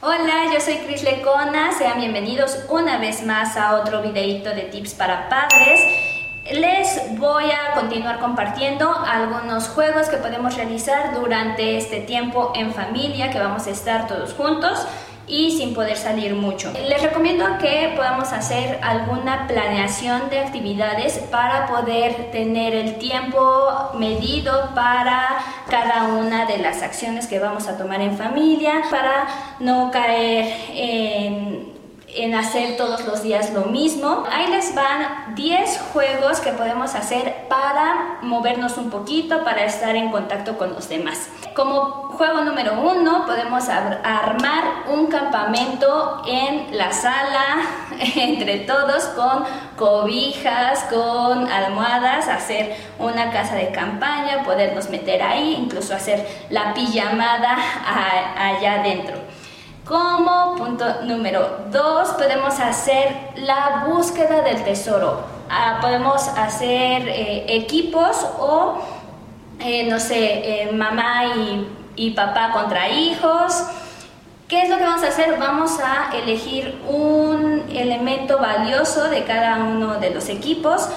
Hola, yo soy Cris Lecona, sean bienvenidos una vez más a otro videito de tips para padres. Les voy a continuar compartiendo algunos juegos que podemos realizar durante este tiempo en familia que vamos a estar todos juntos y sin poder salir mucho. Les recomiendo que podamos hacer alguna planeación de actividades para poder tener el tiempo medido para cada una de las acciones que vamos a tomar en familia, para no caer en en hacer todos los días lo mismo. Ahí les van 10 juegos que podemos hacer para movernos un poquito, para estar en contacto con los demás. Como juego número uno podemos armar un campamento en la sala entre todos con cobijas, con almohadas, hacer una casa de campaña, podernos meter ahí, incluso hacer la pijamada allá adentro. Como punto número dos, podemos hacer la búsqueda del tesoro. Ah, podemos hacer eh, equipos o, eh, no sé, eh, mamá y, y papá contra hijos. ¿Qué es lo que vamos a hacer? Vamos a elegir un elemento valioso de cada uno de los equipos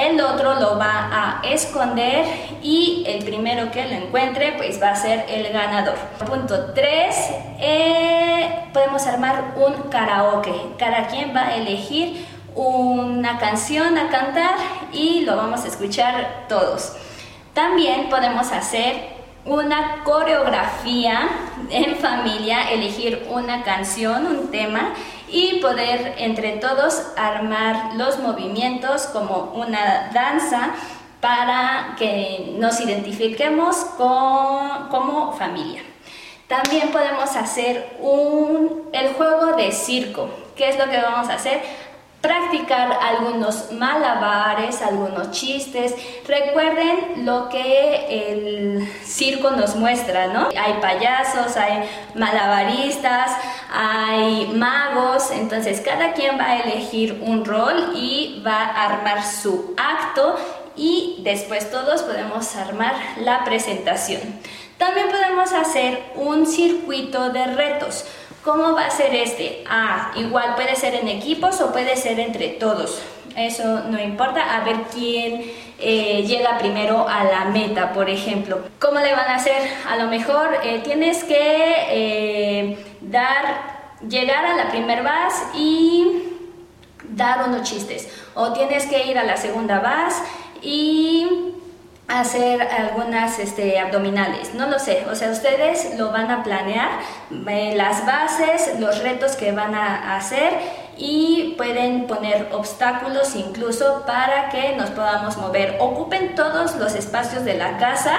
el otro lo va a esconder y el primero que lo encuentre pues va a ser el ganador. Punto 3, eh, podemos armar un karaoke. Cada quien va a elegir una canción a cantar y lo vamos a escuchar todos. También podemos hacer una coreografía en familia, elegir una canción, un tema y poder entre todos armar los movimientos como una danza para que nos identifiquemos como familia. También podemos hacer un, el juego de circo. ¿Qué es lo que vamos a hacer? Practicar algunos malabares, algunos chistes. Recuerden lo que el circo nos muestra, ¿no? Hay payasos, hay malabaristas, hay magos, entonces cada quien va a elegir un rol y va a armar su acto y después todos podemos armar la presentación. También podemos hacer un circuito de retos. ¿Cómo va a ser este? Ah, igual puede ser en equipos o puede ser entre todos. Eso no importa, a ver quién eh, llega primero a la meta, por ejemplo. ¿Cómo le van a hacer? A lo mejor eh, tienes que eh, dar, llegar a la primer base y dar unos chistes. O tienes que ir a la segunda base y hacer algunas este, abdominales, no lo sé, o sea, ustedes lo van a planear, eh, las bases, los retos que van a hacer y pueden poner obstáculos incluso para que nos podamos mover. Ocupen todos los espacios de la casa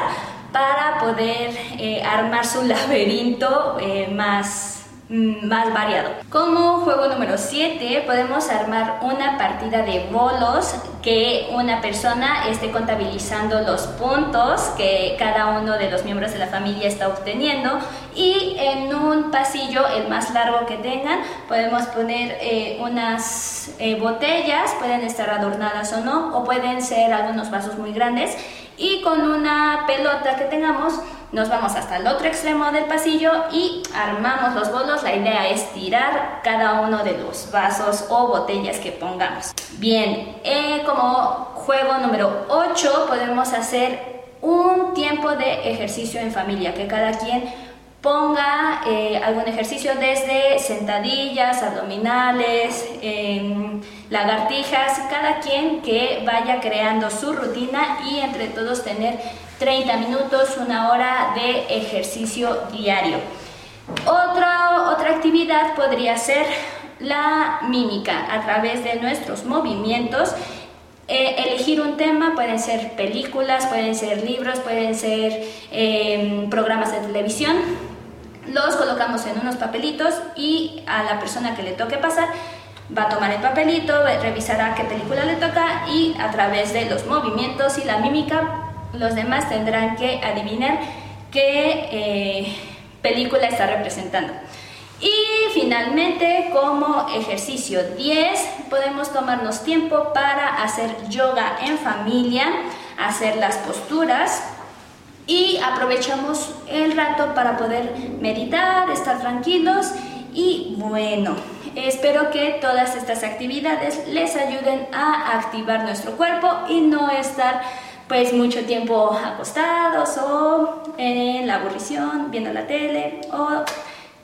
para poder eh, armar su laberinto eh, más más variado. Como juego número 7 podemos armar una partida de bolos que una persona esté contabilizando los puntos que cada uno de los miembros de la familia está obteniendo y en un pasillo, el más largo que tengan, podemos poner eh, unas eh, botellas, pueden estar adornadas o no, o pueden ser algunos vasos muy grandes y con una pelota que tengamos nos vamos hasta el otro extremo del pasillo y armamos los bolos. La idea es tirar cada uno de los vasos o botellas que pongamos. Bien, eh, como juego número 8 podemos hacer un tiempo de ejercicio en familia, que cada quien ponga eh, algún ejercicio desde sentadillas, abdominales, em, lagartijas, cada quien que vaya creando su rutina y entre todos tener 30 minutos, una hora de ejercicio diario. Otra, otra actividad podría ser la mímica a través de nuestros movimientos. Eh, elegir un tema, pueden ser películas, pueden ser libros, pueden ser em, programas de televisión. Los colocamos en unos papelitos y a la persona que le toque pasar va a tomar el papelito, revisará qué película le toca y a través de los movimientos y la mímica los demás tendrán que adivinar qué eh, película está representando. Y finalmente, como ejercicio 10, podemos tomarnos tiempo para hacer yoga en familia, hacer las posturas y aprovechamos el rato para poder meditar, estar tranquilos y bueno, espero que todas estas actividades les ayuden a activar nuestro cuerpo y no estar pues mucho tiempo acostados o en la aburrición, viendo la tele o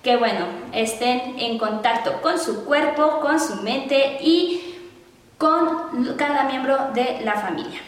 que bueno, estén en contacto con su cuerpo, con su mente y con cada miembro de la familia.